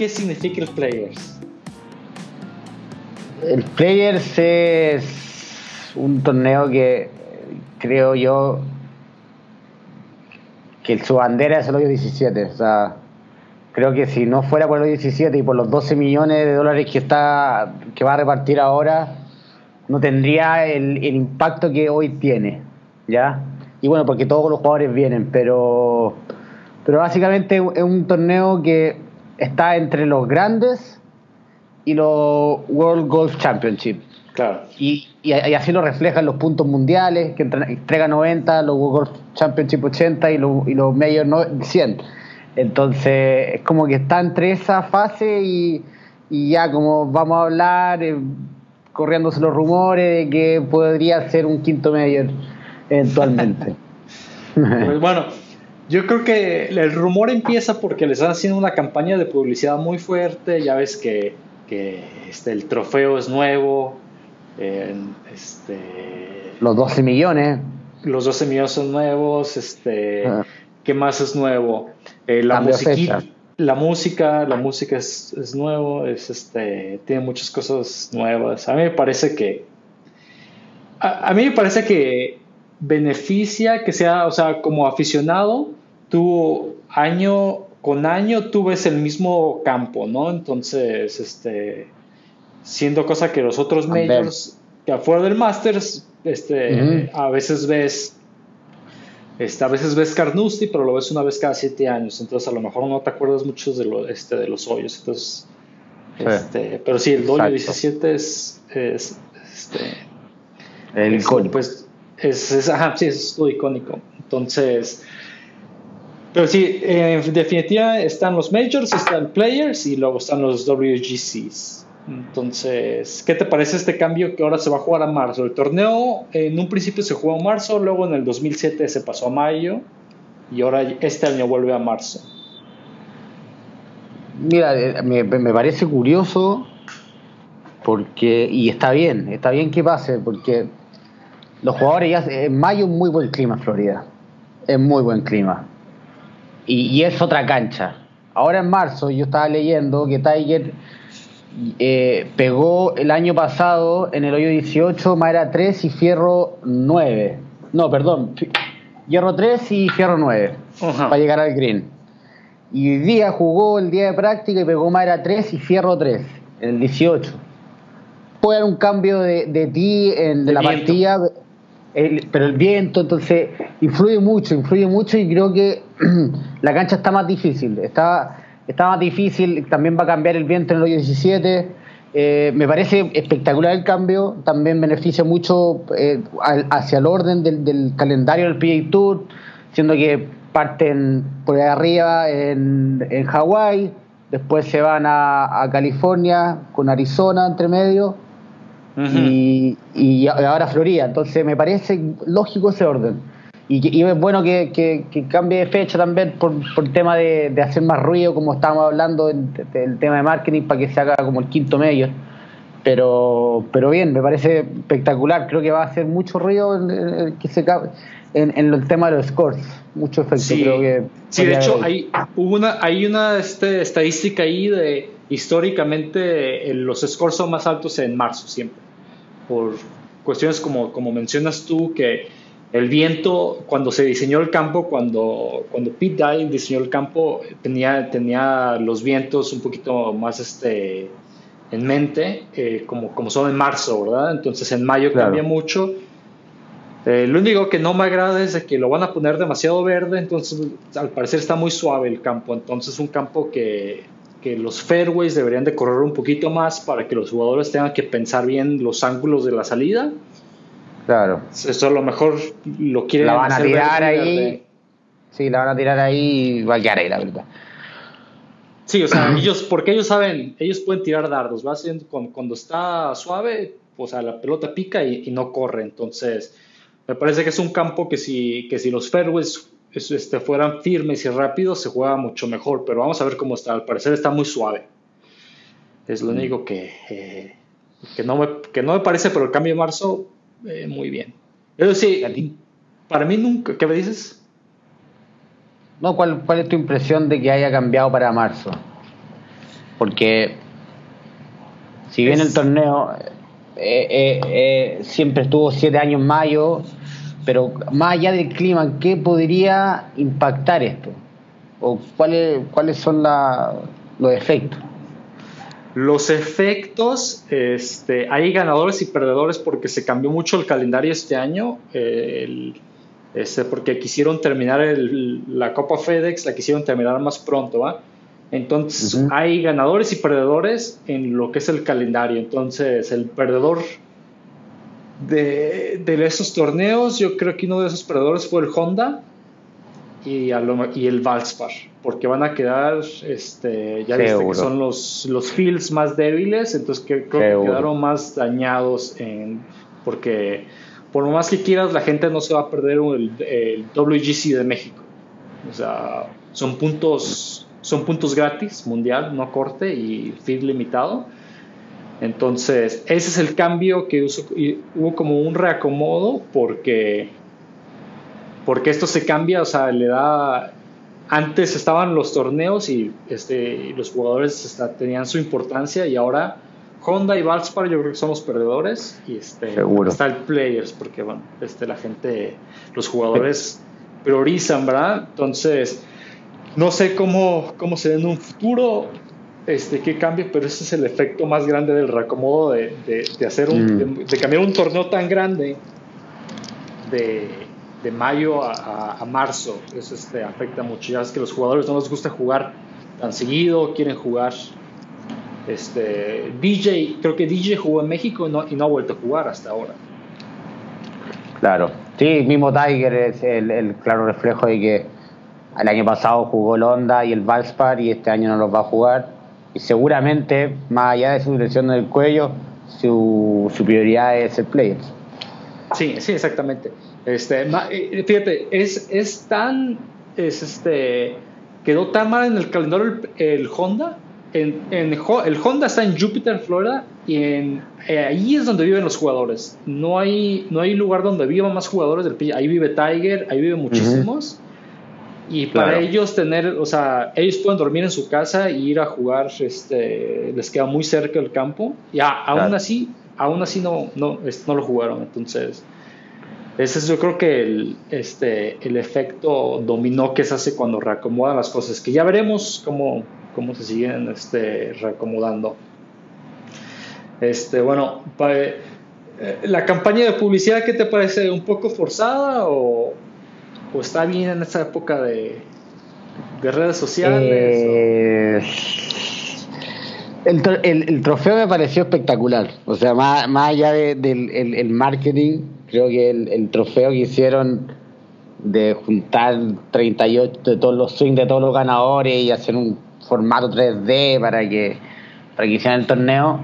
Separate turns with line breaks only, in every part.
¿qué significa el Players?
El Players es un torneo que creo yo que su bandera es el hoyo 17. O sea, creo que si no fuera por el hoyo 17 y por los 12 millones de dólares que está que va a repartir ahora, no tendría el, el impacto que hoy tiene. ¿Ya? Y bueno, porque todos los jugadores vienen, pero, pero básicamente es un torneo que está entre los grandes y los World Golf Championship.
Claro.
Y, y, así lo reflejan los puntos mundiales, que entrega 90, los World Golf Championship 80 y, los, y los Major 100. Entonces, es como que está entre esa fase y, y ya como vamos a hablar, eh, corriéndose los rumores de que podría ser un quinto Major eventualmente.
pues bueno, yo creo que el rumor empieza porque les están haciendo una campaña de publicidad muy fuerte. Ya ves que, que este, el trofeo es nuevo. este,
los 12 millones.
Los 12 millones son nuevos. Este, ah. ¿Qué más es nuevo? Eh, la, música la música, la música es, es, nuevo, es este, tiene muchas cosas nuevas. A mí me parece que. a mí me parece que beneficia que sea, o sea, como aficionado, tú año con año tú ves el mismo campo, ¿no? Entonces, este, siendo cosa que los otros majors, que afuera del Masters, este, a veces ves, este, a veces ves Carnoustie, pero lo ves una vez cada siete años, entonces a lo mejor no te acuerdas mucho de, lo, este, de los hoyos, entonces, este, pero sí, el hoyo 17 es, es este,
el pues,
es, es, ajá, sí, es lo icónico. Entonces, pero sí, en definitiva están los majors, están players y luego están los WGCs. Entonces, ¿qué te parece este cambio que ahora se va a jugar a marzo? El torneo en un principio se jugó a marzo, luego en el 2007 se pasó a mayo y ahora este año vuelve a marzo.
Mira, eh, me, me parece curioso porque, y está bien, está bien que pase, porque los jugadores ya en mayo es muy buen clima en Florida. Es muy buen clima. Y, es otra cancha. Ahora en marzo yo estaba leyendo que Tiger eh, pegó el año pasado en el hoyo 18 madera 3 y fierro 9. No, perdón. Hierro 3 y fierro 9 para llegar al green. Y hoy día jugó el día de práctica y pegó madera 3 y fierro 3 en el 18. Puede haber un cambio de, de ti en de la partida pero el viento, entonces, influye mucho, influye mucho y creo que la cancha está más difícil. Está, está más difícil, también va a cambiar el viento en el hoyo 17. Eh, me parece espectacular el cambio, también beneficia mucho eh, hacia el orden del, calendario del PGA Tour, siendo que parten por ahí arriba en, en Hawái, después se van a California con Arizona entre medio y, y, ahora Florida. Entonces me parece lógico ese orden. Y, es bueno que, que, cambie de fecha también por, por el tema de, de, hacer más ruido, como estábamos hablando del tema de marketing, para que se haga como el quinto medio. Pero, pero bien, me parece espectacular. Creo que va a hacer mucho ruido en, que se en, en, el tema de los scores. Mucho efecto.
Sí,
creo que
sí de hecho, hay, una, hay una este, estadística ahí de históricamente los scores son más altos en marzo siempre por cuestiones como, como mencionas tú, que el viento, cuando se diseñó el campo, cuando, cuando Pete Dye diseñó el campo, tenía, tenía los vientos un poquito más este, en mente, eh, como, como son en marzo, ¿verdad? Entonces en mayo cambia mucho. Eh, lo único que no me agrada es que lo van a poner demasiado verde, entonces al parecer está muy suave el campo, entonces un campo que que los fairways deberían de correr un poquito más para que los jugadores tengan que pensar bien los ángulos de la salida.
Claro.
Eso a lo mejor lo quieren
La van a tirar ahí. Sí, la van a tirar ahí y va a quedar ahí, la verdad.
Sí, o sea, ellos, porque ellos saben, ellos pueden tirar dardos, ¿va? Cuando, está suave, o sea, la pelota pica y, y, no corre. Entonces, me parece que es un campo que si, que si los fairways este, fueran firmes y rápidos, se juega mucho mejor, pero vamos a ver cómo está. Al parecer está muy suave. Es lo mm. único que, eh, que, no me, que no me parece, pero el cambio de marzo, eh, muy bien. Pero sí, para mí nunca, ¿qué me dices?
No, ¿cuál, ¿cuál es tu impresión de que haya cambiado para marzo? Porque si bien el torneo eh, eh, eh, siempre estuvo siete años mayo, pero más allá del clima, ¿qué podría impactar esto? ¿O cuáles, cuáles son los efectos?
Los efectos, este, hay ganadores y perdedores porque se cambió mucho el calendario este año, este, porque quisieron terminar la Copa FedEx, la quisieron terminar más pronto, ¿va? Entonces hay ganadores y perdedores en lo que es el calendario. Entonces el perdedor de, esos torneos, yo creo que uno de esos perdedores fue el Honda y, y el Valspar, porque van a quedar, este, ya viste que son los, los fields más débiles, entonces que, creo que quedaron más dañados en, porque por lo más que quieras, la gente no se va a perder el, el WGC de México. O sea, son puntos son puntos gratis, mundial, no corte y feed limitado. Entonces, ese es el cambio que hubo como un reacomodo porque, porque esto se cambia, o sea, le da... Antes estaban los torneos y este, los jugadores tenían su importancia y ahora Honda y Valspar yo creo que son los perdedores y este, está el Players porque bueno, este, la gente, los jugadores priorizan, ¿verdad? Entonces, no sé cómo, cómo se ve en un futuro, este, qué cambie, pero ese es el efecto más grande del reacomodo de, de, hacer un, mm. de, cambiar un torneo tan grande de, de mayo a, a, marzo. Eso este, afecta mucho. Ya es que los jugadores no les gusta jugar tan seguido, quieren jugar. Este, DJ, creo que DJ jugó en México y no, y no ha vuelto a jugar hasta ahora.
Claro, sí, mismo Tiger es el, el claro reflejo de que el año pasado jugó el Honda y el Valspar y este año no los va a jugar. Y seguramente, más allá de su dirección del cuello, su, su prioridad es el Players.
Sí, sí, exactamente. Este, eh, fíjate, es, es tan. Es este, quedó tan mal en el calendario el, Honda. En, en, el Honda está en Jupiter, Florida, y en, eh, ahí es donde viven los jugadores. No hay, no hay lugar donde vivan más jugadores del Ahí vive Tiger, ahí viven muchísimos. Y para ellos tener, o sea, ellos pueden dormir en su casa y ir a jugar, este, les queda muy cerca el campo. Y aún así, aún así no, no, no lo jugaron. Entonces, ese es yo creo que el, este, el efecto dominó que se hace cuando reacomodan las cosas, que ya veremos cómo, cómo se siguen este, reacomodando. Este, bueno, eh, la campaña de publicidad, ¿qué te parece? ¿Un poco forzada o, ¿O está bien en esta época de, redes sociales? Eh,
el, trofeo me pareció espectacular. O sea, más, allá del el, marketing, creo que el, trofeo que hicieron de juntar 38 de todos los swings de todos los ganadores y hacer un formato 3D para que, para que hicieran el torneo.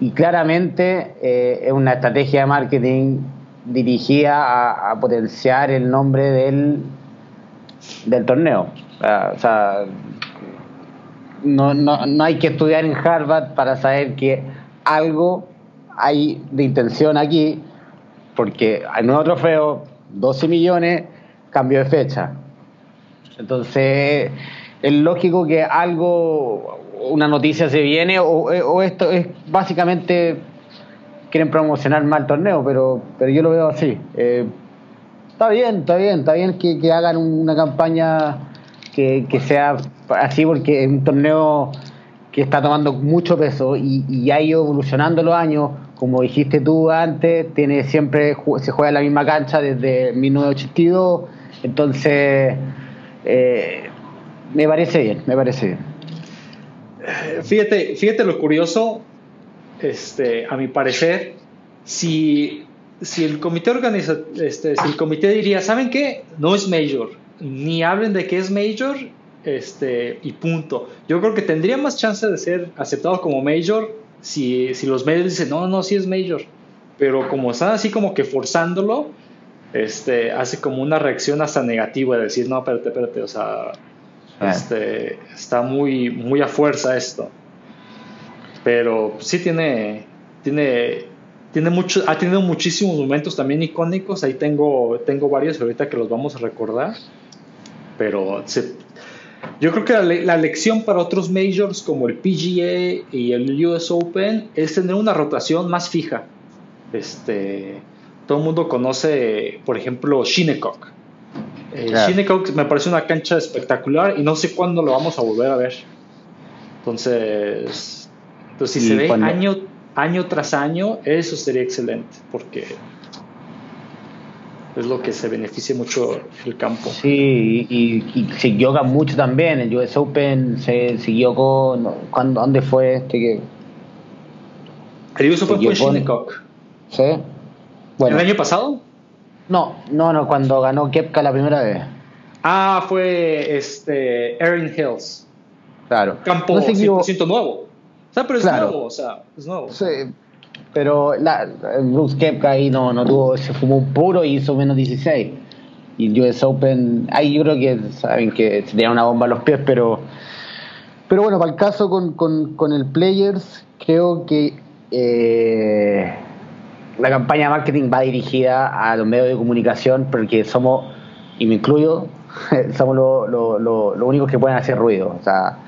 Y claramente eh, es una estrategia de marketing dirigía a, potenciar el nombre del, del torneo. O sea, no, no, no hay que estudiar en Harvard para saber que algo hay de intención aquí, porque hay nuevo trofeo, 12 millones, cambio de fecha. Entonces, es lógico que algo, una noticia se viene, o esto es básicamente quieren promocionar mal torneo, pero, pero yo lo veo así. Eh, está bien, está bien, está bien que, hagan una campaña que, sea así, porque es un torneo que está tomando mucho peso y, ha ido evolucionando los años. Como dijiste tú antes, tiene siempre se juega en la misma cancha desde 1982. Entonces, eh, me parece bien, me parece bien.
Fíjate, fíjate lo curioso, este, a mi parecer, si, si el comité organiza, este, si el comité diría, ¿saben qué? No es major, ni hablen de que es major, este, y punto. Yo creo que tendría más chance de ser aceptado como major si, si los medios dicen, no, no, sí es major. Pero como están así como que forzándolo, este, hace como una reacción hasta negativa de decir, no, espérate, espérate, o sea, ah. este, está muy, muy a fuerza esto. Pero sí tiene, tiene, tiene mucho, ha tenido muchísimos momentos también icónicos. Ahí tengo, tengo varios ahorita que los vamos a recordar. Pero Yo creo que la, lección para otros majors como el PGA y el US Open es tener una rotación más fija. Este, todo el mundo conoce, por ejemplo, Shinnecock. Eh, Shinnecock me parece una cancha espectacular y no sé cuándo lo vamos a volver a ver. Entonces, entonces si se ve año, año tras año, eso sería excelente, porque es lo que se beneficia mucho el campo.
Sí, y, y, se yoga mucho también. El US Open se siguió con. ¿cuándo, ¿Dónde fue este que.?
El US Open fue Shinnecock.
Sí.
Bueno. ¿El año pasado?
No, no, no, cuando ganó Kepka la primera vez.
Ah, fue este Erin Hills.
Claro.
Campo no 100% nuevo. Sea, pero es nuevo, o sea, es nuevo.
Sí, pero la, Bruce Kepka ahí no, no tuvo, se fumó un puro y hizo menos 16. Y el US Open, ahí yo creo que saben que se tenía una bomba a los pies, pero pero bueno, para el caso con, con, con el Players, creo que eh, la campaña de marketing va dirigida a los medios de comunicación porque somos, y me incluyo, somos los lo, lo, lo únicos que pueden hacer ruido. O sea,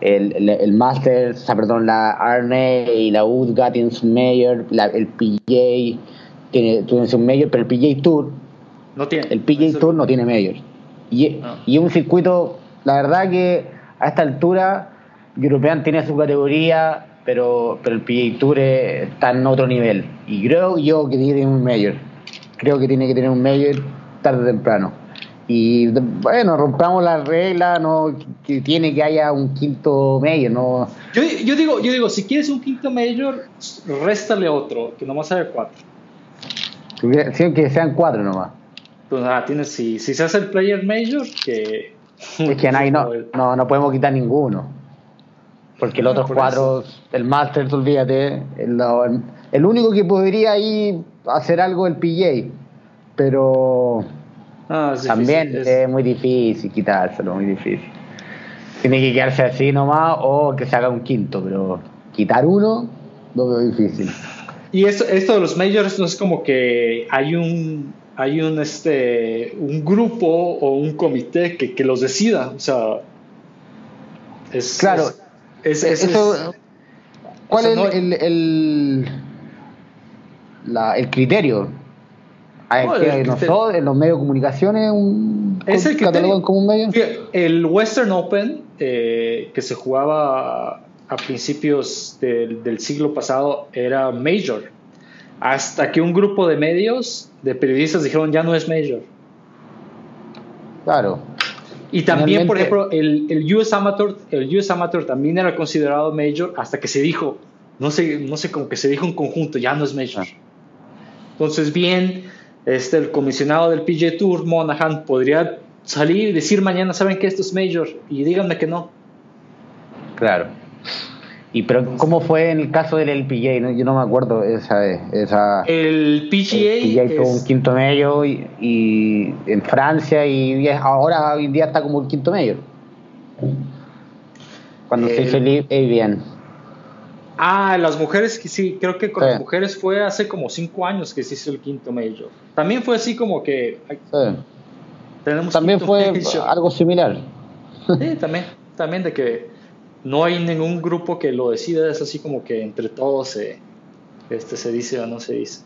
el, el, el Masters, o sea, perdón, la RNA y la UDGA tienen su mayor, el PJ tiene, tiene su mayor, pero el PJ Tour,
no tiene.
el PJ Tour no tiene mayor. Y, ah. y un circuito, la verdad que a esta altura, European tiene su categoría, pero, pero el PJ Tour está en otro nivel. Y creo yo que tiene un mayor. Creo que tiene que tener un mayor tarde o temprano. Y bueno, rompamos la regla, no que tiene que haya un quinto mayor, no.
Yo, yo digo, yo digo, si quieres un quinto mayor, réstale otro, que nomás haya cuatro.
Sí, que sean cuatro nomás.
Pues nada, tienes, si, si se hace el player major, que.
Es que no, no, no podemos quitar ninguno. Porque los otros cuatro, el Masters, olvídate, el, el, único que podría ahí hacer algo el PJ. Pero También es... muy difícil quitárselo, muy difícil. Tiene que quedarse así nomás o que se haga un quinto, pero quitar uno lo veo difícil.
Y esto, esto de los majors no es como que hay un hay un este un grupo o un comité que, que los decida, o sea, es
claro. Es, eso, ¿Cuál es el, el, la, el criterio? En los medios de comunicaciones un
es el como un medio. El Western Open, eh, que se jugaba a principios del, siglo pasado, era Major. Hasta que un grupo de medios, de periodistas, dijeron ya no es Major.
Claro.
Y también, por ejemplo, el, el, US Amateur, el US Amateur también era considerado Major hasta que se dijo, no sé, no sé, como que se dijo en conjunto, ya no es Major. Ah. Entonces, bien este, el comisionado del PG Tour, Monahan, podría salir y decir mañana, ¿saben que esto es Major? Y díganme que no.
Claro. ¿Y pero cómo fue en el caso del LPGA? Yo no me acuerdo esa esa
El PGA,
el un quinto medio y, en Francia y ahora hoy en día está como el quinto medio. Cuando se hizo el bien.
Ah, las mujeres, sí, creo que con las mujeres fue hace como cinco años que se hizo el quinto major. También fue así como que...
tenemos también fue algo similar.
Sí, también, también de que no hay ningún grupo que lo decida, es así como que entre todos se, este, se dice o no se dice.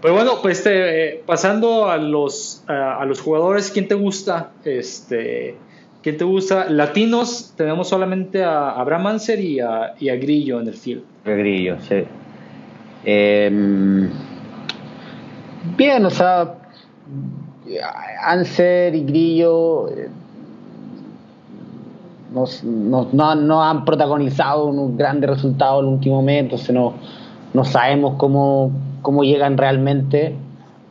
Pero bueno, pues este, pasando a los, a, a los jugadores, ¿quién te gusta? Este, ¿Quién te gusta? Latinos, tenemos solamente a Abraham Anser y a, Grillo en el field.
Grillo, sí. Em, bien, o sea, Anser y Grillo eh, no, han protagonizado unos grandes resultados en el último mes, entonces no, no sabemos cómo, cómo llegan realmente.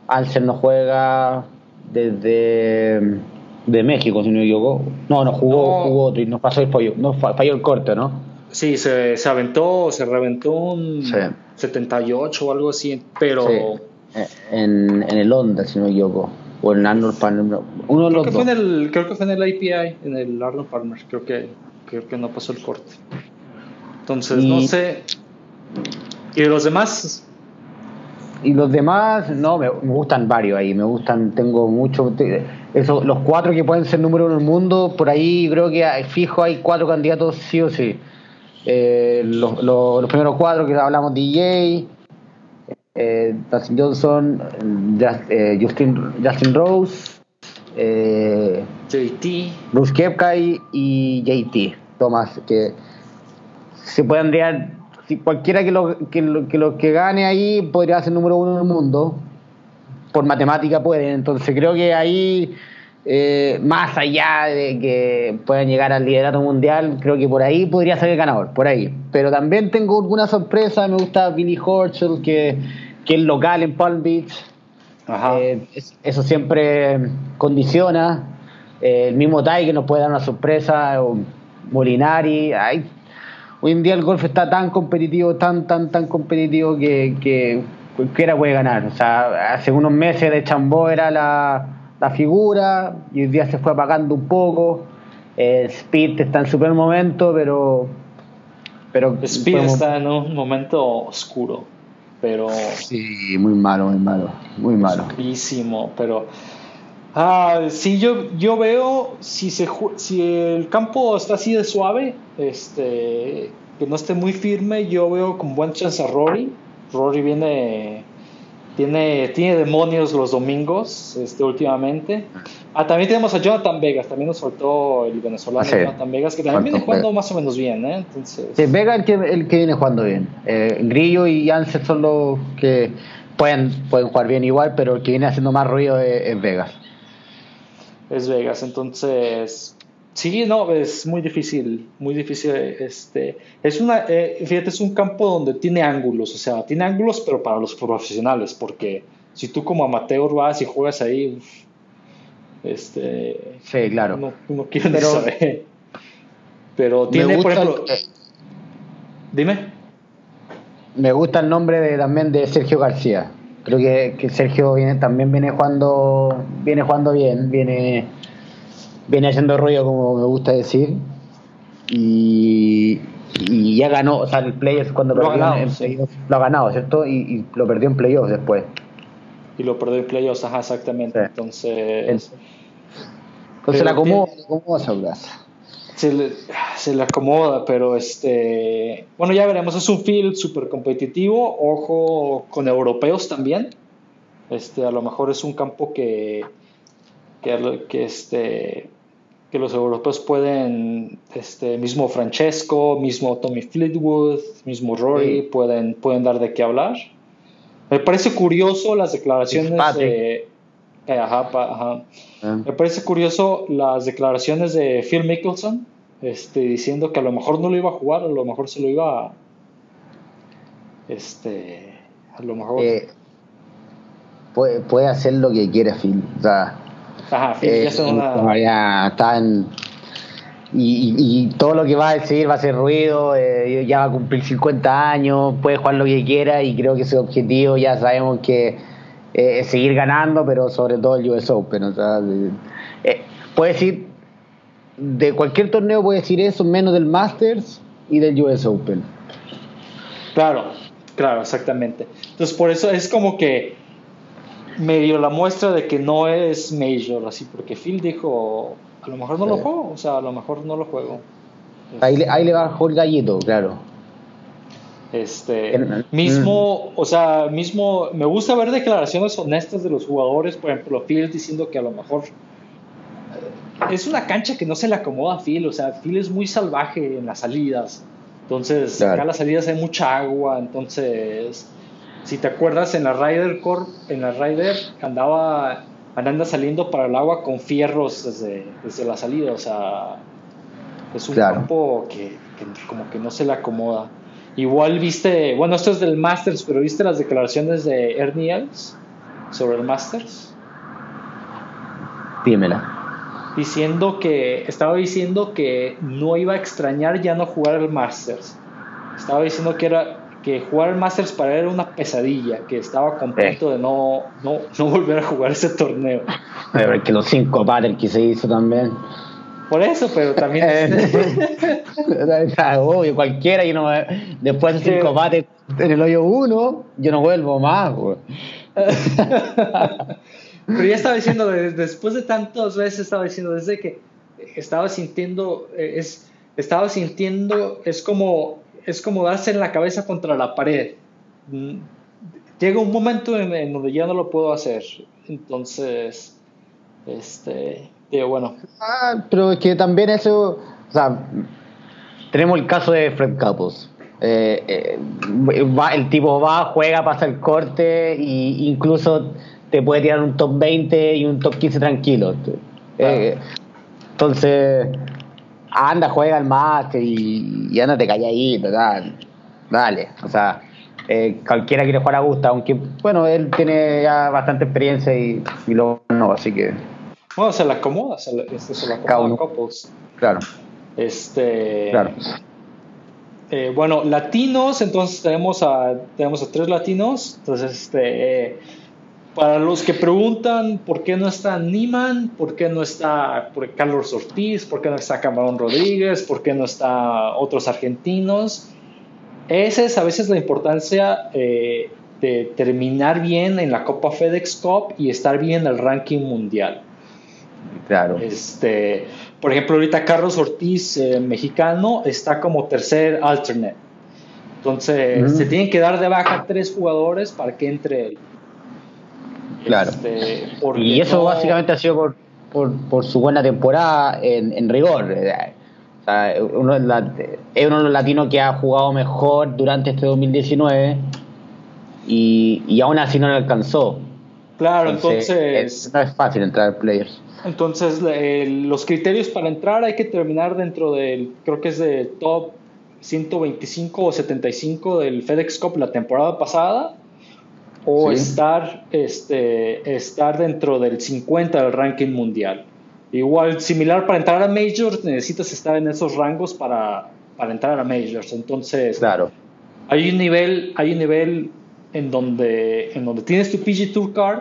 Anser no juega desde de México, si no yo No, no, jugó, jugó otro y nos pasó el pollo. No, falló el corte, ¿no?
Sí, se, se aventó, se reventó un 78 o algo así, pero...
Eh, en, en el Honda, si no me equivoco. O en Arnold Palmer. Uno de
creo
los
que Fue en el, creo que fue en el API, en el Arnold Palmer. Creo que, creo que no pasó el corte. Entonces, no sé. ¿Y los demás?
Y los demás, no, me, me, gustan varios ahí. Me gustan, tengo mucho eso, los cuatro que pueden ser número uno en el mundo, por ahí creo que fijo hay cuatro candidatos sí o sí. Eh, los, los, primeros cuatro que hablamos DJ, eh, Dustin Johnson, eh, Justin, Justin Rose,
eh, JT,
Bruce Kepka y, JT, Thomas, que se pueden si cualquiera que lo, que lo, que, lo, que gane ahí podría ser número uno en el mundo, por matemática pueden, entonces creo que ahí eh, más allá de que puedan llegar al liderato mundial, creo que por ahí podría ser el ganador, por ahí. Pero también tengo alguna sorpresa, me gusta Billy Horschel, que, que es local en Palm Beach. Eh, eso siempre condiciona. Eh, el mismo Tai que nos puede dar una sorpresa, o Molinari. hoy en día el golf está tan competitivo, tan, tan, tan competitivo que, que cualquiera puede ganar. O sea, hace unos meses de Chambó era la la figura y hoy día se fue apagando un poco. Eh, Speed está en su primer momento, pero.
pero Speed está en un momento oscuro, pero.
Sí, muy malo, muy malo, muy malo.
Oscurísimo, pero. Ah, sí, yo, yo veo si, se, si el campo está así de suave, este, que no esté muy firme, yo veo con buen chance a Rory. Rory viene tiene, tiene demonios los domingos este, últimamente. Ah, también tenemos a Jonathan Vegas, también nos soltó el venezolano Jonathan Vegas, que también viene jugando más o menos bien. ¿eh? Entonces...
Sí, Vega el que, el que viene jugando bien. Eh, Grillo y Janssen son los que pueden, pueden jugar bien igual, pero el que viene haciendo más ruido es Vegas.
Es Vegas, entonces Sí, no, es muy difícil, muy difícil. Este, es una, eh, fíjate, es un campo donde tiene ángulos, o sea, tiene ángulos, pero para los profesionales, porque si tú como amateur vas y juegas ahí, este,
sí, claro,
no, no quiero pero, saber. Pero tiene, por ejemplo, dime.
Me gusta el nombre de, también de Sergio García. Creo que, que Sergio viene, también viene jugando, viene jugando bien, viene viene haciendo rollo como me gusta decir y, ya ganó, o sea, el playoff cuando
lo, perdió en,
lo ha ganado, ¿cierto? Y, lo perdió en playoffs después.
Y lo perdió en playoffs, ajá, exactamente. Entonces...
Entonces la acomoda, acomoda
se le, se le acomoda, pero este. Bueno, ya veremos. Es un field súper competitivo. Ojo con europeos también. Este, a lo mejor es un campo que, que, que este, que los europeos pueden, este mismo Francesco, mismo Tommy Fleetwood, mismo Rory, pueden, pueden dar de qué hablar. Me parece curioso las declaraciones de... Eh, ajá, ajá. Ah. Me parece curioso las declaraciones de Phil Mickelson, este, diciendo que a lo mejor no lo iba a jugar, a lo mejor se lo iba a... Este, a lo mejor...
Eh, puede, puede hacer lo que quiera Phil. O sea,
Ajá, eh,
ya está en, y, todo lo que va a decir va a ser ruido, eh, ya va a cumplir 50 años, puede jugar lo que quiera y creo que su objetivo ya sabemos que eh, es seguir ganando, pero sobre todo el US Open. O sea, puede decir, de cualquier torneo puede decir eso, menos del Masters y del US Open.
Claro, claro, exactamente. Entonces por eso es como que medio la muestra de que no es Major, así, porque Phil dijo, a lo mejor no lo juego, o sea, a lo mejor no lo juego.
Ahí, le, ahí le bajó el gallito, claro.
Este, mismo, o sea, mismo, me gusta ver declaraciones honestas de los jugadores, por ejemplo, Phil diciendo que a lo mejor eh, es una cancha que no se le acomoda a Phil, o sea, Phil es muy salvaje en las salidas, entonces acá en las salidas hay mucha agua, entonces si te acuerdas, en la Ryder Corp, en la Ryder andaba, anda saliendo para el agua con fierros desde, desde la salida, o sea, es un campo que, como que no se le acomoda. Igual viste, bueno, esto es del Masters, pero viste las declaraciones de Ernie Els sobre el Masters.
Dímela.
Diciendo que, estaba diciendo que no iba a extrañar ya no jugar el Masters. Estaba diciendo que era que jugar el Masters para él era una pesadilla, que estaba contento de no, no, no, volver a jugar ese torneo.
Pero que los cinco battles que se hizo también.
Por eso, pero también.
Obvio, cualquiera, y no, después de cinco bates en el hoyo uno, yo no vuelvo más.
pero ya estaba diciendo, después de tantas veces estaba diciendo, desde que estaba sintiendo, eh, es, estaba sintiendo, es como, es como darse en la cabeza contra la pared. Mm, llega un momento en, donde ya no lo puedo hacer. Entonces, este, digo, bueno.
Ah, pero es que también eso, o sea, tenemos el caso de Fred Couples. Eh, eh, el tipo va, juega, pasa el corte e incluso te puede tirar un top 20 y un top 15 tranquilo. Eh, entonces, anda, juega al máster y, y anda te calladito, dale, dale. O sea, cualquiera quiere jugar a gusto, aunque, bueno, él tiene ya bastante experiencia y, y lo no, así que.
Bueno, se la acomoda, se la, este, se la acomoda Couples.
Claro.
Este. Claro. Eh, bueno, latinos, entonces tenemos a, tenemos a tres latinos. Entonces, este, eh, para los que preguntan por qué no está Niman, por qué no está Carlos Ortiz, por qué no está Camarón Rodríguez, por qué no está otros argentinos, esa es a veces la importancia eh, de terminar bien en la Copa FedEx Cup y estar bien en el ranking mundial.
Claro.
Este, por ejemplo, ahorita Carlos Ortiz, eh, mexicano, está como tercer alternate. Entonces, se tienen que dar de baja tres jugadores para que entre él.
Claro. Este, y eso básicamente ha sido por, por, su buena temporada en, rigor. uno es, uno de los latinos que ha jugado mejor durante este 2019 y, y aún así no le alcanzó.
Claro, entonces.
no es fácil entrar players.
Entonces, los criterios para entrar hay que terminar dentro del, creo que es de top 125 o 75 del FedEx Cup la temporada pasada, o estar, este, estar dentro del 50 del ranking mundial. Igual, similar para entrar a Majors, necesitas estar en esos rangos para, para entrar a Majors. Entonces,
claro.
hay un nivel, hay un nivel en donde, en donde tienes tu PG Tour Card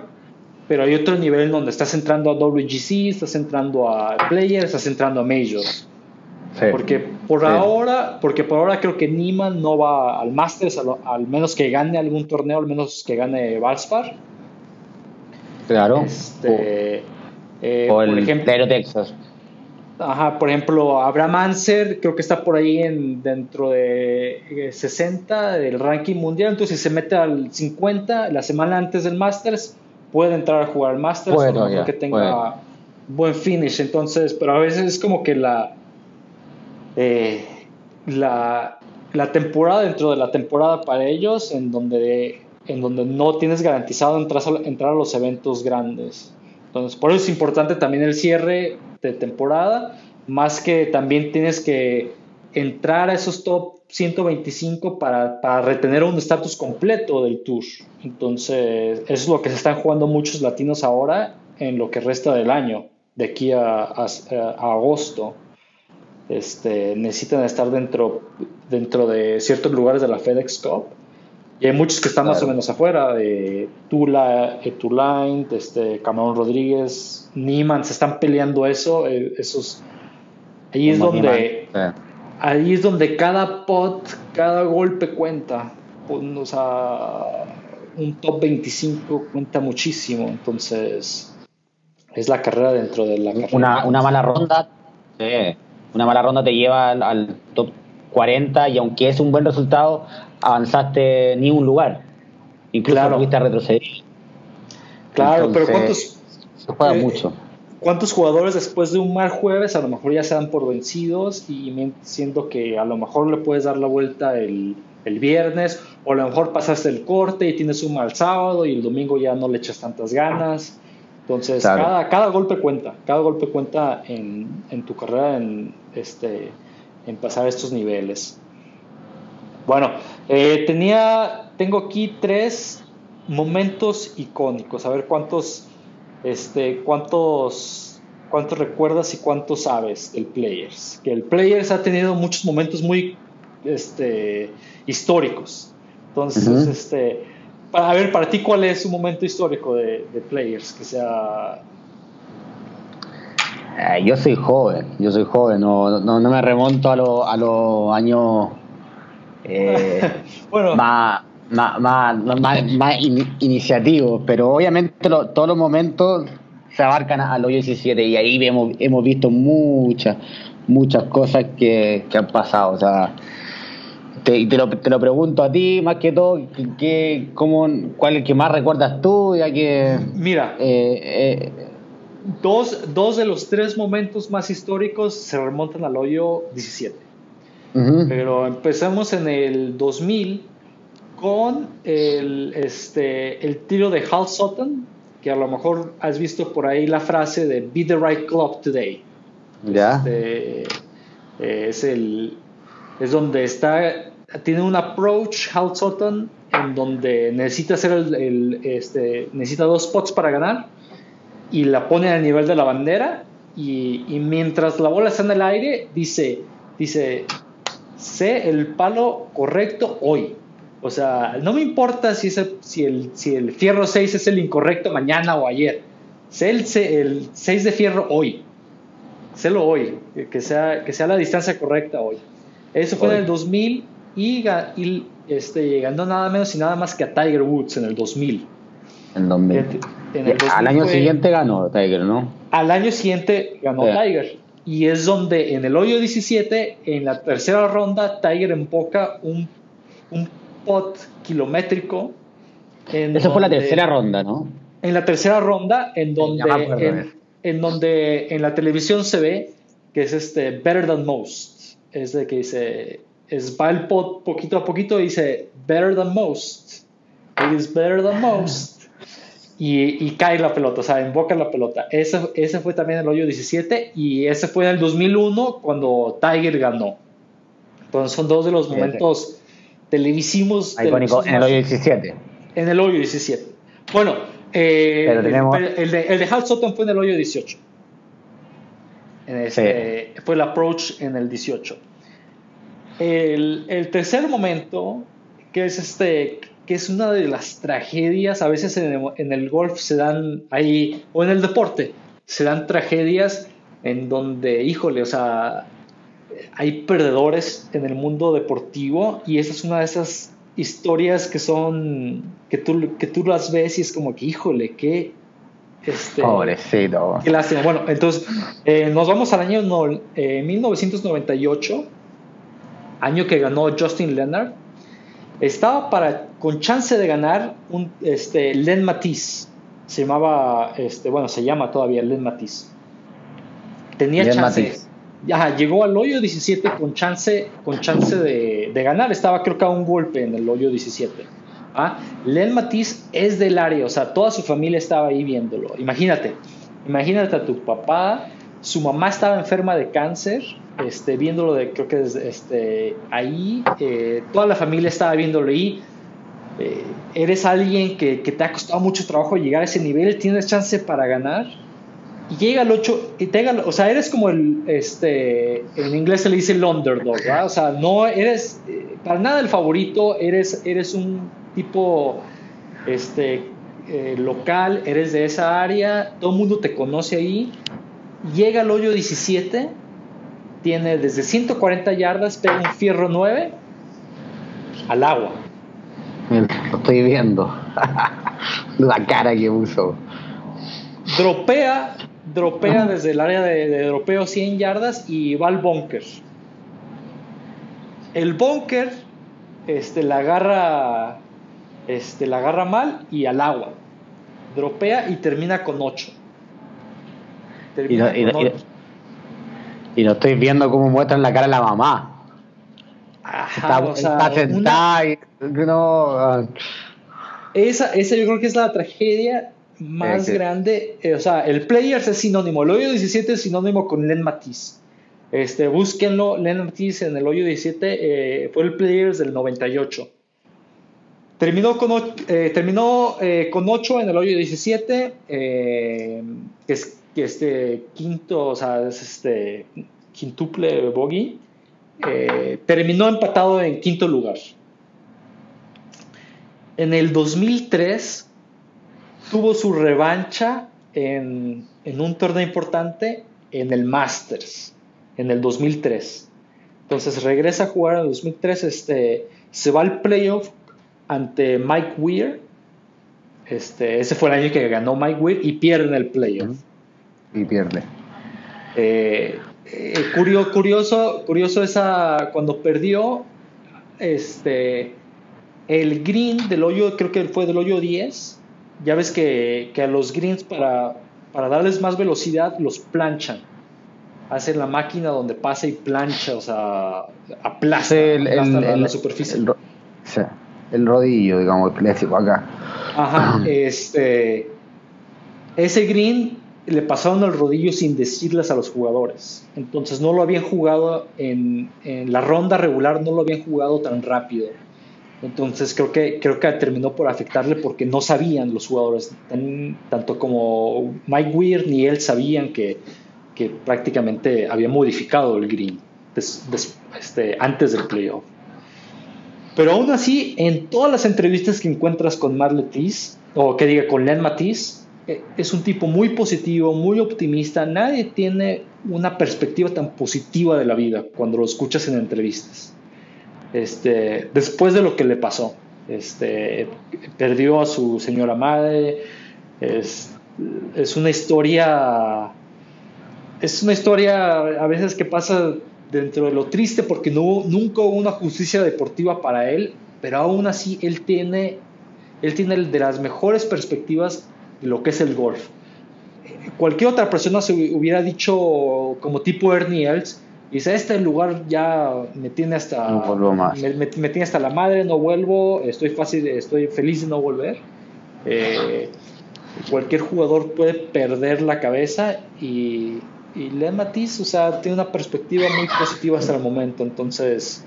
pero hay otro nivel en donde estás entrando a WGC, estás entrando a Players, estás entrando a Majors. Porque por ahora, porque por ahora creo que Niman no va al Masters, al, menos que gane algún torneo, al menos que gane Valspar.
Claro.
Este,
eh, o el por ejemplo, Texas.
Ajá, por ejemplo, Abraham Anser creo que está por ahí en, dentro de 60 eh, del ranking mundial, entonces si se mete al 50 la semana antes del Masters, puede entrar a jugar al Masters bueno, que tenga buen finish. Entonces, pero a veces es como que la, eh, la, temporada dentro de la temporada para ellos, en donde, en donde no tienes garantizado entrar a los eventos grandes. Entonces, por eso es importante también el cierre de temporada, más que también tienes que entrar a esos top 125 para, para retener un estatus completo del tour. Entonces, eso es lo que se están jugando muchos latinos ahora en lo que resta del año, de aquí a, agosto. Este, necesitan estar dentro, dentro de ciertos lugares de la FedEx Cup. Y hay muchos que están más o menos afuera, de Tula, Etulain, este, Camarón Rodríguez, Niman, se están peleando eso. Eh, esos, ahí es donde ahí es donde cada pot, cada golpe cuenta. O sea, un top 25 cuenta muchísimo. Entonces, es la carrera dentro de la carrera.
Una, una mala ronda, una mala ronda te lleva al, top 40 y aunque es un buen resultado, avanzaste ni un lugar. Incluso claro. a retroceder.
Claro, pero ¿cuántos?
Se juega eh, mucho
¿Cuántos jugadores después de un mal jueves a lo mejor ya se dan por vencidos y siendo que a lo mejor le puedes dar la vuelta el, viernes o a lo mejor pasaste el corte y tienes un mal sábado y el domingo ya no le echas tantas ganas? Entonces, cada, cada, golpe cuenta, cada golpe cuenta en, tu carrera en, este, en pasar estos niveles. Bueno, eh, tenía, tengo aquí tres momentos icónicos, a ver cuántos este, ¿cuántos, ¿cuántos recuerdas y cuántos sabes del Players? Que el Players ha tenido muchos momentos muy este, históricos. Entonces, este, a ver, para ti, ¿cuál es un momento histórico de, Players que sea
eh, yo soy joven, yo soy joven, no, no, me remonto a, los a los años eh, bueno, más, más, más, más, iniciativos, pero obviamente todos los momentos se abarcan al hoyo 17 y ahí hemos, hemos visto muchas, muchas cosas que, que han pasado. O sea, te, te, lo, te, lo, pregunto a ti más que todo, ¿qué, cómo, ¿cuál es el que más recuerdas tú? Ya que,
Mira, eh, eh, dos, dos, de los tres momentos más históricos se remontan al hoyo 17. Pero empezamos en el 2000 con el, este, el tiro de Hal Sutton, que a lo mejor has visto por ahí la frase de Be the right club today.
Ya.
Este, es el es donde está tiene un approach Hal Sutton en donde necesita hacer el, este, necesita dos spots para ganar y la pone al nivel de la bandera y, y, mientras la bola está en el aire dice dice sé el palo correcto hoy o sea no me importa si, si, el, si el fierro 6 es el incorrecto mañana o ayer. Sé el, el 6 de fierro hoy. Sélo hoy que sea, que sea la distancia correcta hoy. Eso fue en el 2000 y, y este, llegando nada menos y nada más que a Tiger Woods en el 2000.
En 2000. al año siguiente ganó Tiger, ¿no?
Al año siguiente ganó Tiger. Y es donde en el hoyo 17, en la tercera ronda, Tiger empoca un, un pot kilométrico.
Esa fue la tercera ronda, ¿no?
En la tercera ronda, en donde, en, en, donde en la televisión se ve que es este Better Than Most. Es de que dice es, va el pot poquito a poquito y dice better than most. It is better than most. Y, y, cae la pelota, o sea, invoca la pelota. Ese, ese fue también el hoyo 17 y ese fue en el 2001 cuando Tiger ganó. Entonces son dos de los momentos televisivos.
en el hoyo 17.
En el hoyo 17. Bueno, eh, el, de, el de Hal Sutton fue en el hoyo 18. Este, Fue el approach en el 18. El, tercer momento, que es este que es una de las tragedias, a veces en el, golf se dan ahí, o en el deporte, se dan tragedias en donde, híjole, o sea, hay perdedores en el mundo deportivo y esa es una de esas historias que son, que tú, que tú las ves y es como que, híjole, qué... Este,
Pobrecito.
Qué lástima. Bueno, entonces eh, nos vamos al año no, 1998 eh, año que ganó Justin Leonard, estaba para, con chance de ganar un este, Len Matisse. Se llamaba, este, bueno, se llama todavía Len Matisse. Tenía chance. Ya, llegó al hoyo 17 con chance, con chance de, ganar. Estaba creo que a un golpe en el hoyo 17. ¿Ah? Len Matisse es del área, o sea, toda su familia estaba ahí viéndolo. Imagínate, imagínate a tu papá, su mamá estaba enferma de cáncer este, viéndolo de, creo que desde este, ahí, eh, toda la familia estaba viéndolo ahí. Eh, eres alguien que, te ha costado mucho trabajo llegar a ese nivel, tienes chance para ganar. Y llega al 8, y o sea, eres como el, este, en inglés se le dice el underdog, ¿verdad? O sea, no eres eh, para nada el favorito, eres, eres un tipo, este, local, eres de esa área, todo el mundo te conoce ahí. Llega al hoyo 17 tiene desde 140 yardas, pega un fierro 9 al agua.
Lo estoy viendo. La cara que uso.
Dropea, dropea desde el área de, dropeo 100 yardas y va al bunker. El bunker este, la agarra este, la agarra mal y al agua. Dropea y termina con 8.
Termina con 8. Y lo estoy viendo cómo muestran la cara de la mamá. está, o sea, sentada y, no,
esa, esa yo creo que es la tragedia más grande. Eh, o sea, el Players es sinónimo. El hoyo 17 es sinónimo con Len Matisse. Este, búsquenlo, Len Matisse en el hoyo 17 eh, fue el Players del 98. Terminó con, eh, terminó, con 8 en el hoyo 17, que es este quinto, o sea, es este quintuple bogey, eh, terminó empatado en quinto lugar. En el 2003 tuvo su revancha en, un torneo importante en el Masters, en el 2003. Entonces regresa a jugar en el 2003, este, se va al playoff ante Mike Weir. Este, ese fue el año que ganó Mike Weir y pierde en el playoff.
Y pierde.
Eh, eh, curioso, curioso, curioso esa cuando perdió este el green del hoyo, creo que fue del hoyo 10. Ya ves que, a los greens para, para darles más velocidad los planchan hacen la máquina donde pasa y plancha, o sea, aplasta, la, superficie.
El, rodillo, digamos, clásico acá.
Ajá, este. Ese green le pasaron el rodillo sin decirles a los jugadores. Entonces no lo habían jugado en, la ronda regular, no lo habían jugado tan rápido. Entonces creo que, terminó por afectarle porque no sabían los jugadores, tanto como Mike Weir ni él sabían que, prácticamente había modificado el green este, antes del playoff. Pero aún así, en todas las entrevistas que encuentras con Marle o que diga con Len Matisse, es un tipo muy positivo, muy optimista. Nadie tiene una perspectiva tan positiva de la vida cuando lo escuchas en entrevistas. Este, después de lo que le pasó, este, perdió a su señora madre. Es, una historia es una historia a veces que pasa dentro de lo triste porque nunca hubo una justicia deportiva para él, pero aún así él tiene, él tiene de las mejores perspectivas lo que es el golf. Cualquier otra persona se hubiera dicho como tipo Ernie Els, dice, este lugar ya me tiene hasta Me, tiene hasta la madre, no vuelvo, estoy fácil, estoy feliz de no volver. Eh, cualquier jugador puede perder la cabeza y y Len Matiz, o sea, tiene una perspectiva muy positiva hasta el momento, entonces...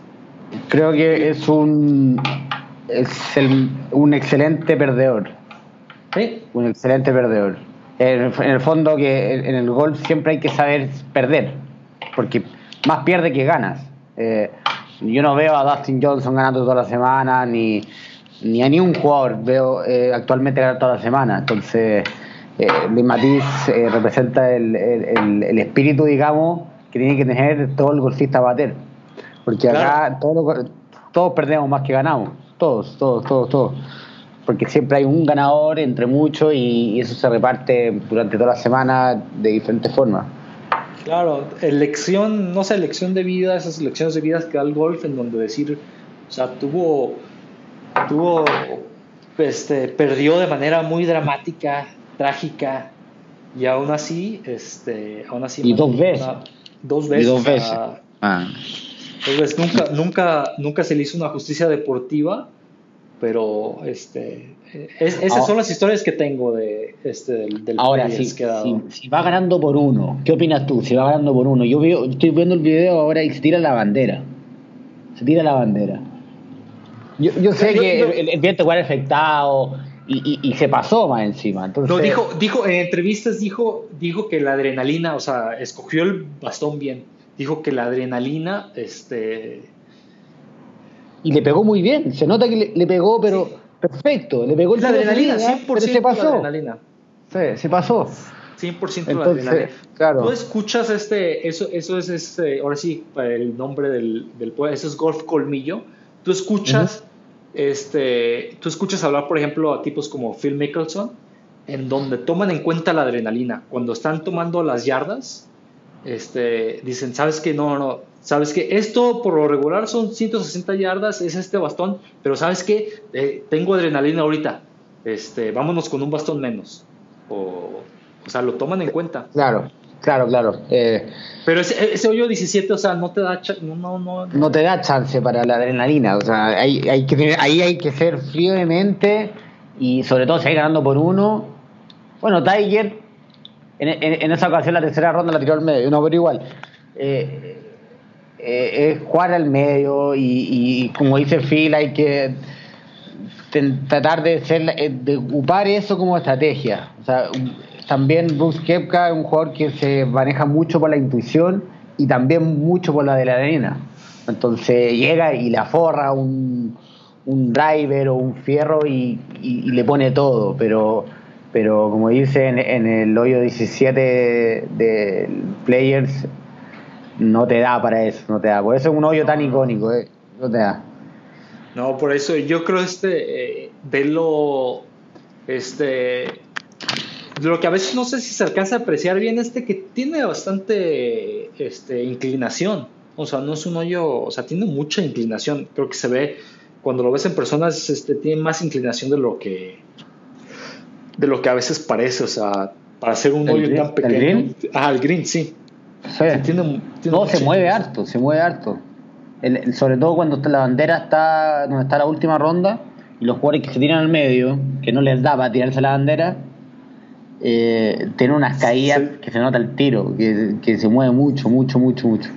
Creo que es un es un excelente perdedor.
¿Sí?
Un excelente perdedor. En, el fondo que en el golf siempre hay que saber perder, porque más pierde que ganas. Eh, yo no veo a Dustin Johnson ganando toda la semana, ni, ni a ningún jugador veo eh, actualmente ganar toda la semana. Entonces, eh, Matiz eh, representa el, espíritu, digamos, que tiene que tener todo el golfista bater. Porque acá todos, perdemos más que ganamos. Todos, todos, todos, todos. Porque siempre hay un ganador entre muchos y, eso se reparte durante toda la semana de diferentes formas.
Claro, elección, no sé, elección de vida, esas elecciones de vida que da el golf, en donde decir, o sea, tuvo, tuvo, este, perdió de manera muy dramática trágica y aún así, este, aún así...
Y dos veces.
dos veces.
Y dos veces.
ah. Nunca, nunca, nunca se le hizo una justicia deportiva, pero este, esas son las historias que tengo de, este, del,
Ahora, si, si, va ganando por uno, ¿qué opinas tú? Si va ganando por uno, yo veo, estoy viendo el video ahora y se tira la bandera. Se tira la bandera. Yo, yo sé que el, el viento igual afectado, y, se pasó más encima. Entonces...
No, dijo, dijo, en entrevistas dijo, dijo que la adrenalina, o sea, escogió el bastón bien. Dijo que la adrenalina, este.
Y le pegó muy bien. Se nota que le, pegó, pero perfecto. Le pegó
la adrenalina, 100% se pasó. La adrenalina.
Sí, se pasó.
100% la adrenalina. Claro. Tú escuchas este, eso, eso es este, ahora sí, el nombre del, del eso es Golf Colmillo. Tú escuchas este, tú escuchas hablar, por ejemplo, a tipos como Phil Mickelson, en donde toman en cuenta la adrenalina. Cuando están tomando las yardas, este, dicen, ¿sabes que No, no, ¿sabes que Esto por lo regular son 160 yardas, es este bastón, pero ¿sabes que eh, tengo adrenalina ahorita, este, vámonos con un bastón menos. O, o sea, lo toman en cuenta.
Claro, Claro, claro. Eh,
pero ese, ese, hoyo 17, o sea, no te da no, no, no,
no, te da chance para la adrenalina. O sea, hay, hay que ahí hay que ser frío de mente y sobre todo seguir ganando por uno. Bueno, Tiger, en, en, esa ocasión la tercera ronda la tiró al medio, no, pero igual. Eh, eh, es jugar al medio y, y, como dice Phil, hay que tratar de, ser, de ocupar eso como estrategia. O sea, también Bruce Kepka es un jugador que se maneja mucho por la intuición y también mucho por la de la arena. Entonces llega y la forra un, un driver o un fierro y, le pone todo, pero, pero como dice en, el hoyo 17 de Players, no te da para eso, no te da. Por eso es un hoyo tan icónico, eh, no te da.
No, por eso yo creo este eh, velo este lo que a veces no sé si se alcanza a apreciar bien este que tiene bastante este inclinación. O sea, no es un hoyo, o sea, tiene mucha inclinación. Creo que se ve cuando lo ves en personas este tiene más inclinación de lo que de lo que a veces parece, o sea, para hacer un hoyo tan pequeño. ¿El green? Ah, el green, sí.
no, se mueve harto, se mueve harto. sobre todo cuando la bandera está donde está la última ronda y los jugadores que se tiran al medio, que no les da para tirarse la bandera, eh, tienen unas caídas que se nota el tiro, que, se mueve mucho, mucho, mucho, mucho.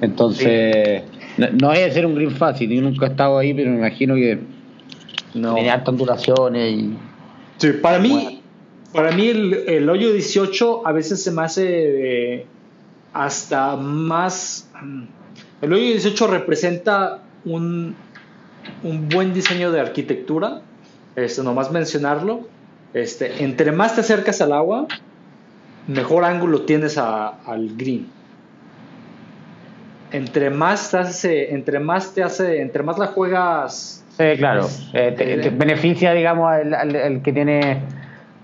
Entonces, no, es ser un green fácil, yo nunca he estado ahí, pero me imagino que no. tiene hartas ondulaciones y...
Sí, para mí, para mí el, hoyo 18 a veces se me hace eh, hasta más... Mm, el hoyo 18 representa un, un buen diseño de arquitectura, este, nomás mencionarlo. Este, entre más te acercas al agua, mejor ángulo tienes al green. Entre más te hace, entre más te hace, entre más la juegas.
Sí, claro. Eh, te, beneficia, digamos, al, que tiene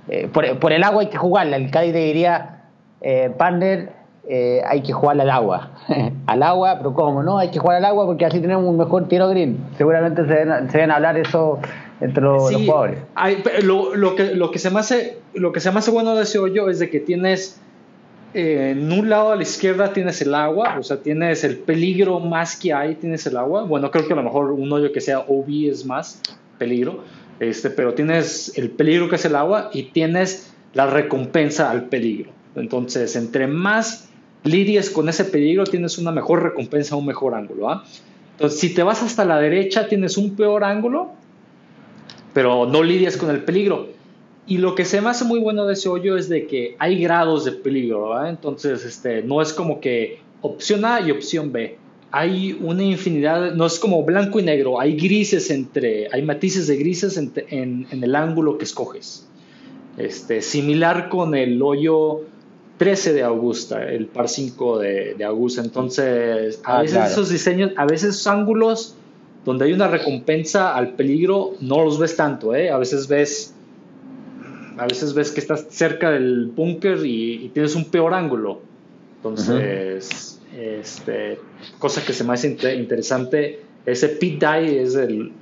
eh, por, el agua hay que jugarla. El Cádiz diría, eh, partner, eh, hay que jugarle al agua. al agua, pero ¿cómo? No, hay que jugar al agua porque así tenemos un mejor tiro green. Seguramente se deben, se hablar eso entre los, jugadores.
lo, lo, que, lo, que se me hace, lo que se me hace bueno de ese hoyo es de que tienes en un lado a la izquierda tienes el agua, o sea, tienes el peligro más que hay, tienes el agua. Bueno, creo que a lo mejor un hoyo que sea OB es más peligro este, pero tienes el peligro que es el agua y tienes la recompensa al peligro. Entonces, entre más lidies con ese peligro, tienes una mejor recompensa, un mejor ángulo. ¿ah? Entonces, si te vas hasta la derecha, tienes un peor ángulo, pero no lidias con el peligro. Y lo que se me hace muy bueno de ese hoyo es de que hay grados de peligro, Entonces, este, no es como que opción A y opción B hay una infinidad, no es como blanco y negro, hay grises entre, hay matices de grises en, el ángulo que escoges. Este, similar con el hoyo 13 de Augusta, el par 5 de, Augusta. Entonces, a ah, veces esos diseños, a veces esos ángulos donde hay una recompensa al peligro, no los ves tanto, ¿eh? A veces ves, a veces ves que estás cerca del búnker y, tienes un peor ángulo. Entonces, este, cosa que se me hace interesante, ese Pete Dye es el,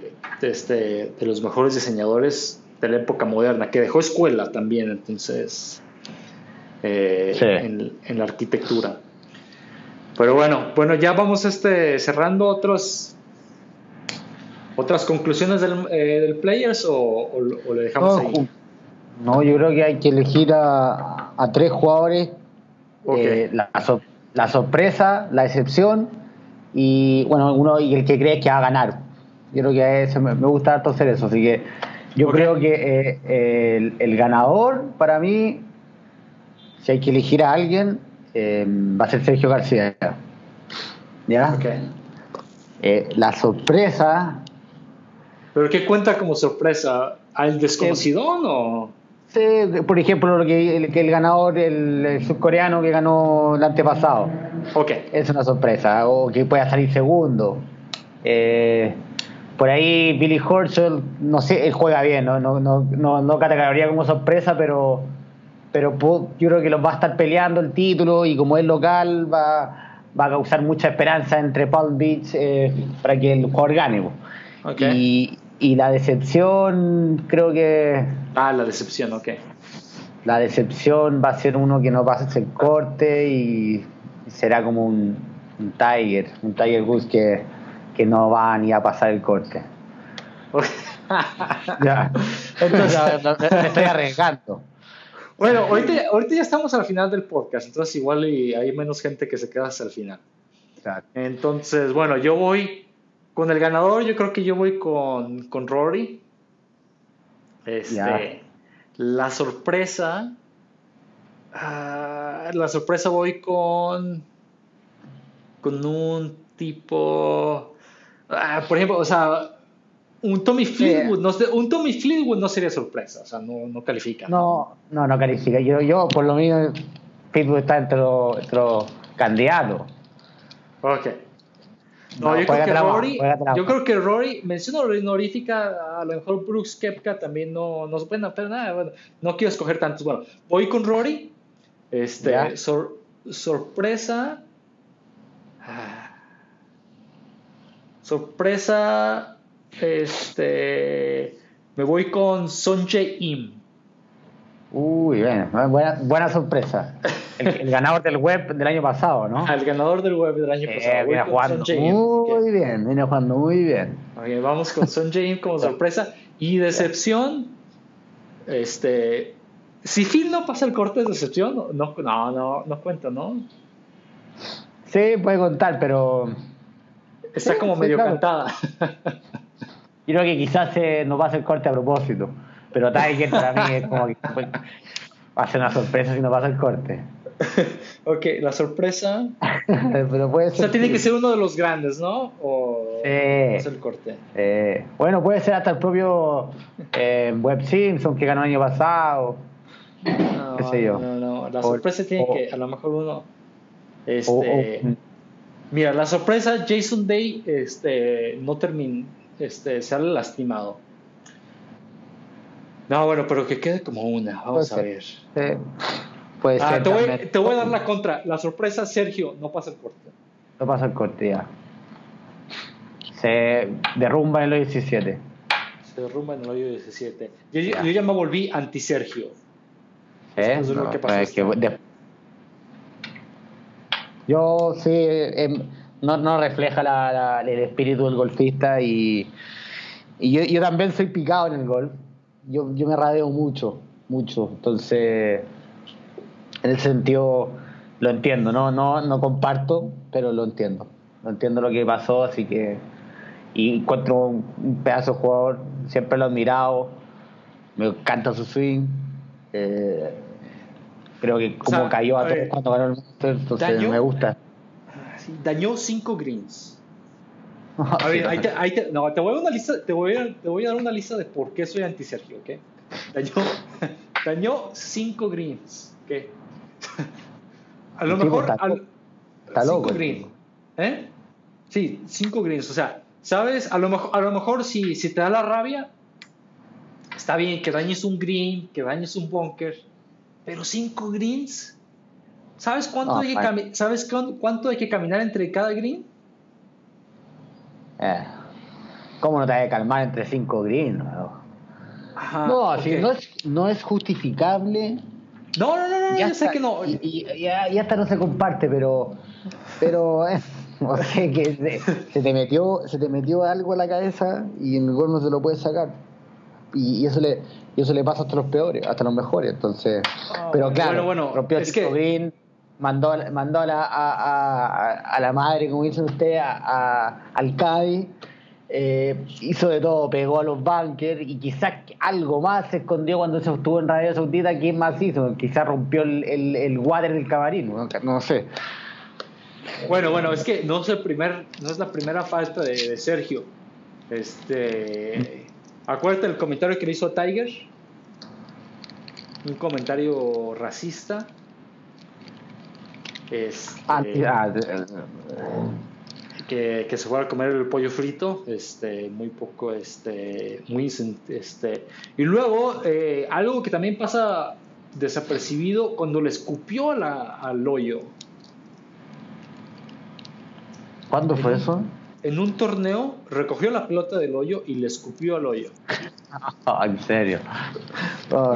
este, de los mejores diseñadores de la época moderna, que dejó escuela también, entonces, eh, en, la arquitectura. Pero bueno, bueno, ya vamos este, cerrando otros, otras conclusiones del, eh, Players o, le dejamos ahí.
No, yo creo que hay que elegir a, tres jugadores. Eh, la, la sorpresa, la excepción y bueno, uno y el que cree que va a ganar. Yo creo que eso, me, gusta harto hacer eso, así que yo creo que eh, el, ganador para mí, si hay que elegir a alguien, eh, va a ser Sergio García. ¿Ya? Eh, la sorpresa.
¿Pero qué cuenta como sorpresa? ¿Al desconocido o...?
Por ejemplo, lo que, el, ganador, el, subcoreano que ganó el antepasado.
Ok.
Es una sorpresa. O que pueda salir segundo. Eh, por ahí Billy Horschel, no sé, él juega bien, no, no, no, no, no categoría como sorpresa, pero, pero yo creo que los va a estar peleando el título y como es local va, va a causar mucha esperanza entre Palm Beach eh, para que el jugador gane. Okay. Y la decepción, creo que.
Ah, la decepción, ok.
La decepción va a ser uno que no pasa el corte y será como un, Tiger, un Tiger Woods que, que no va ni a pasar el corte. ya. Entonces, me estoy arriesgando.
Bueno, ahorita, ahorita, ya estamos al final del podcast, entonces igual y hay menos gente que se queda hasta el final. Entonces, bueno, yo voy con el ganador, yo creo que yo voy con, con Rory. Este, La sorpresa. Ah, la sorpresa voy con. Con un tipo. Ah, por ejemplo, o sea, un Tommy Fleetwood, no, un Tommy Fleetwood no sería sorpresa, o sea, no, no califica.
No, no, no califica. Yo, yo por lo menos, Fleetwood está entre los, entre los candidatos.
Ok. No, yo, creo que Rory, yo creo que Rory, menciono honorífica, a lo mejor Brooks Kepka también no, no se pueden hacer nada. Bueno, no quiero escoger tantos. Bueno, voy con Rory. Este, sorpresa. Ah, sorpresa. Este. Me voy con Sonje Im.
Uy, buena, buena sorpresa. El, ganador del web del año pasado, ¿no?
el ganador del web del año eh, pasado.
viene jugando muy bien, viene jugando muy bien.
vamos con Son James como sorpresa. Y decepción, este. Si Phil no pasa el corte de decepción, no, no, no, no cuenta, ¿no?
Sí, puede contar, pero.
Está como medio cantada.
creo que quizás eh, no pasa el corte a propósito. Pero Tiger para mí es como que va a ser una sorpresa si no pasa el corte.
ok, la sorpresa. Pero puede ser o sea, tiene que ser uno de los grandes, ¿no? O sí. el corte.
bueno, puede ser hasta el propio eh, Web Simpson que ganó el año pasado.
No, qué sé yo. No, no, La sorpresa tiene que, a lo mejor uno. Este. mira, la sorpresa, Jason Day este, no termina. Este, se ha lastimado. No, bueno, pero que quede como una. Vamos a ver.
Puede
ah, ser. Te voy, te voy, a dar la contra. La sorpresa, Sergio, no pasa el corte.
No pasa el corte ya. Se derrumba en el hoyo 17.
Se derrumba en el hoyo 17. Yo, yo ya me volví anti-Sergio.
¿Eh? Eso es lo que pasó. Pues Yo sí, em, no, no, refleja la, el espíritu del golfista y, y yo, yo, también soy picado en el golf yo, yo me radeo mucho, mucho. Entonces, en ese sentido, lo entiendo. No, no, no comparto, pero lo entiendo. Lo entiendo lo que pasó, así que. Y encuentro un pedazo de jugador, siempre lo he admirado. Me encanta su swing. Eh, creo que como cayó a, todos cuando ganó el Monster, entonces me gusta.
Dañó cinco greens. A ver, ahí te, ahí te, no, te voy a dar una lista, te voy a, te voy a dar una lista de por qué soy anti Sergio, ¿ok? Dañó, dañó cinco greens, ¿ok? A lo mejor
está,
al,
está
cinco greens, ¿eh? Sí, cinco greens, o sea, ¿sabes? A lo mejor, a lo mejor si, si te da la rabia, está bien que dañes un green, que dañes un bunker, pero cinco greens, ¿sabes cuánto, hay, que ¿sabes cuánto hay que caminar entre cada green?
Eh, ¿Cómo no te vas a calmar entre cinco greens? No, no, es, no es justificable.
No, no, no, no, ya sé que no.
Y, ya, hasta no se comparte, pero. Pero. Eh, o sea que se, te metió, se te metió algo a la cabeza y en el gol no se lo puedes sacar. Y, eso le eso le pasa hasta los peores, hasta los mejores. Entonces. Ah, pero claro, bueno, bueno, rompió el es green mandó, mandó a, la, a, a, la madre, como dice usted, a, al CADI, eh, hizo de todo, pegó a los bunkers y quizás algo más se escondió cuando se estuvo en Radio Saudita. ¿Quién más hizo? Quizás rompió el, el, el water del camarín, no, sé.
Bueno, bueno, es que no es, el primer, no es la primera falta de, de Sergio. Este, acuérdate el comentario que le hizo Tiger. Un comentario racista este, ah, ah, que, que, se fuera a comer el pollo frito, este, muy poco, este, muy, este, y luego eh, algo que también pasa desapercibido cuando le escupió al hoyo.
¿Cuándo fue eso?
En un torneo recogió la pelota del hoyo y le escupió al hoyo.
En serio.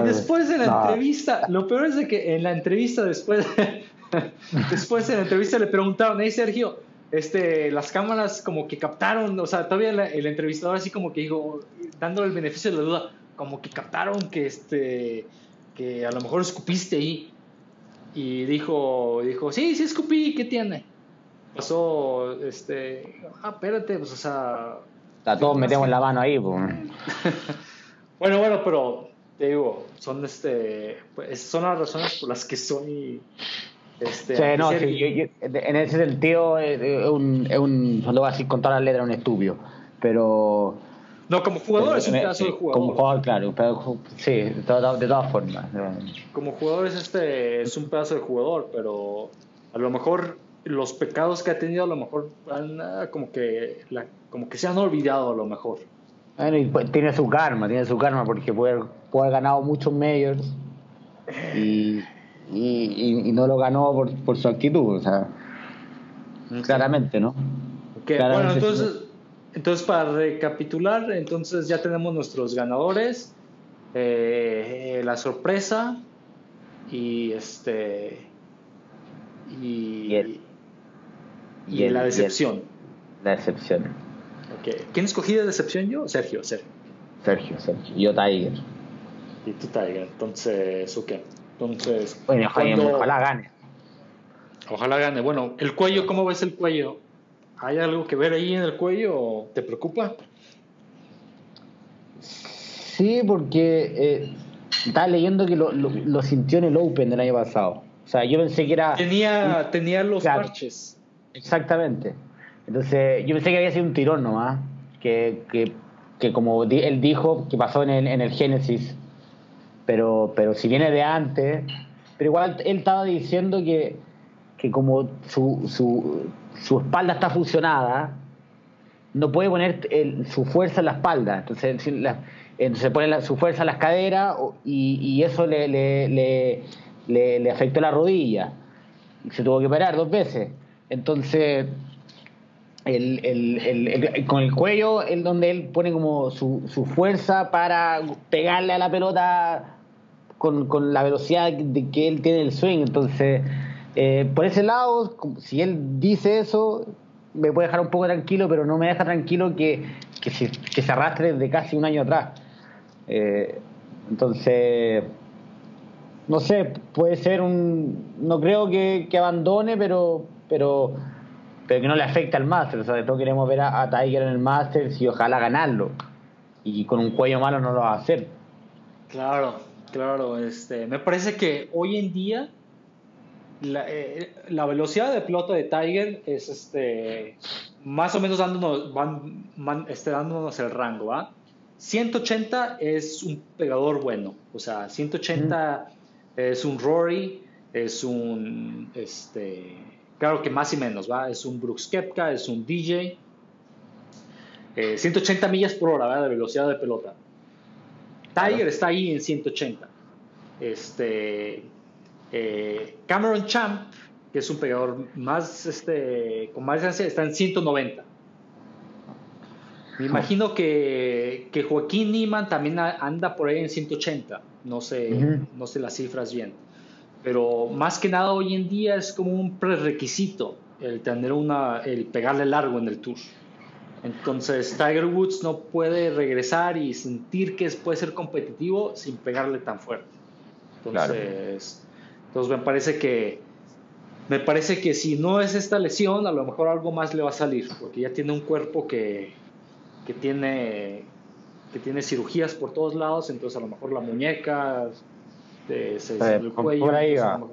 y después de la entrevista, lo peor es de que en la entrevista después Después en la entrevista le preguntaron, hey Sergio, este, las cámaras como que captaron, o sea, todavía el entrevistador así como que dijo, dándole el beneficio de la duda, como que captaron que este, que a lo mejor escupiste ahí. Y dijo, dijo, sí, sí escupí, ¿qué tiene? Pasó, este, ah, espérate, pues, o sea...
A todos metemos la mano ahí, pues.
bueno, bueno, pero te digo, son este, pues, son las razones por las que soy este,
sí, no, sí, en ese sentido es, un, es un, lo voy a decir con todas las letras, un estúpido, pero...
No, como jugador es un pedazo de jugador.
Como jugador, claro, pero, sí, de, todas, de todas formas.
Como jugador es, este, es un pedazo de jugador, pero a lo mejor los pecados que ha tenido a lo mejor han, como que la, como que se han olvidado a lo mejor.
Bueno, y pues, tiene su karma, tiene su karma porque puede, puede haber ganado muchos majors y, y, y, no lo ganó por, por su actitud, o sea, claramente, ¿no?
bueno, entonces, entonces para recapitular, entonces ya tenemos nuestros ganadores, eh, la sorpresa y este y, y, la decepción.
la decepción.
Okay. ¿Quién escogí de decepción yo? Sergio, Sergio.
Sergio, Sergio. Yo Tiger.
Y tú Tiger. Entonces, ok. Entonces.
Bueno, ojalá gane.
Ojalá gane. Bueno, el cuello, ¿cómo ves el cuello? ¿Hay algo que ver ahí en el cuello o te preocupa?
Sí, porque eh, estaba leyendo que lo, lo, sintió en el Open del año pasado. O sea, yo pensé que era.
Tenía, tenía los parches.
Exactamente. Entonces, yo pensé que había sido un tirón nomás. Que, que, que como él dijo, que pasó en el, en el Génesis. Pero, pero si viene de antes. Pero igual él estaba diciendo que, que como su, su, su espalda está fusionada, no puede poner su fuerza en la espalda. Entonces, se pone su fuerza en las caderas y, y eso le, le, le, le, afectó la rodilla. Se tuvo que operar dos veces. Entonces, el, el, con el cuello es donde él pone como su, su fuerza para pegarle a la pelota con, con la velocidad de que él tiene el swing. Entonces, eh, por ese lado, si él dice eso, me puede dejar un poco tranquilo, pero no me deja tranquilo que, que, se, que se arrastre desde casi un año atrás. Eh, entonces, no sé, puede ser un. No creo que, que abandone, pero, pero, pero que no le afecte al Masters. Sobre todo queremos ver a, Tiger en el Masters y ojalá ganarlo. Y con un cuello malo no lo va a hacer.
Claro, claro. Este, me parece que hoy en día la, eh, la, velocidad de pelota de Tiger es este más o menos dándonos, van, este, dándonos el rango. 180 es un pegador bueno, o sea, 180 es un Rory, es un, este, claro que más y menos, ¿va? es un Brooks Kepka, es un DJ. 180 eh, millas por hora de velocidad de pelota. Tiger está ahí en 180. Este, eh, Cameron Champ, que es un pegador más, este, con más distancia, está en 190. Me imagino que, que Joaquín Niman también anda por ahí en 180. No sé, no sé las cifras bien. Pero más que nada hoy en día es como un prerequisito el tener una, el pegarle largo en el tour. Entonces Tiger Woods no puede regresar y sentir que puede ser competitivo sin pegarle tan fuerte. Entonces, entonces me parece que me parece que si no es esta lesión, a lo mejor algo más le va a salir, porque ya tiene un cuerpo que, que tiene que tiene cirugías por todos lados, entonces a lo mejor la muñeca, de, el cuello.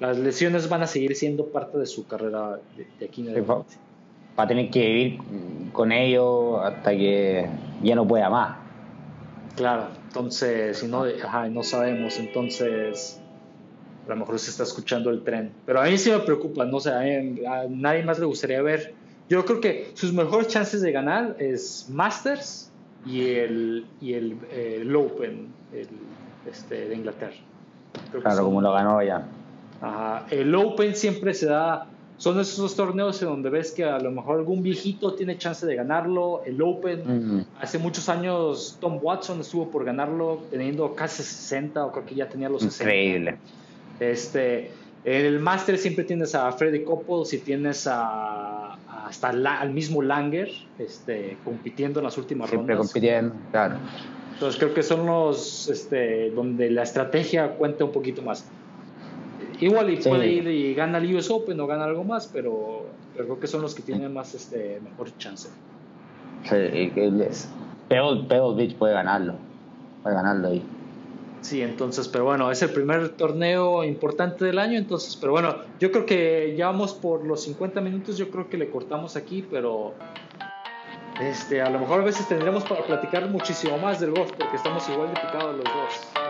Las lesiones van a seguir siendo parte de su carrera de, aquí en
adelante. Va a tener que vivir con ello hasta que ya no pueda más.
Claro, entonces, si no, no sabemos, entonces a lo mejor se está escuchando el tren. Pero a mí sí me preocupa, no sé, a, nadie más le gustaría ver. Yo creo que sus mejores chances de ganar es Masters y el, y el, Open este, de Inglaterra.
claro, como lo ganó ya.
Ajá. El Open siempre se da, son esos torneos en donde ves que a lo mejor algún viejito tiene chance de ganarlo. El Open, hace muchos años Tom Watson estuvo por ganarlo teniendo casi 60 o creo que ya tenía los 60.
Increíble.
Este, en el máster siempre tienes a Freddy Couples y tienes a, hasta al mismo Langer este, compitiendo en las últimas
siempre compitiendo, claro.
Entonces creo que son los este, donde la estrategia cuenta un poquito más. Igual y puede ir y gana el US Open o gana algo más, pero, creo que son los que tienen más este, mejor chance.
Sí, Pebble Beach puede ganarlo. Puede ganarlo ahí.
Sí, entonces, pero bueno, es el primer torneo importante del año, entonces, pero bueno, yo creo que ya vamos por los 50 minutos, yo creo que le cortamos aquí, pero este, a lo mejor a veces tendremos para platicar muchísimo más del golf, porque estamos igual de picados los dos. Sí.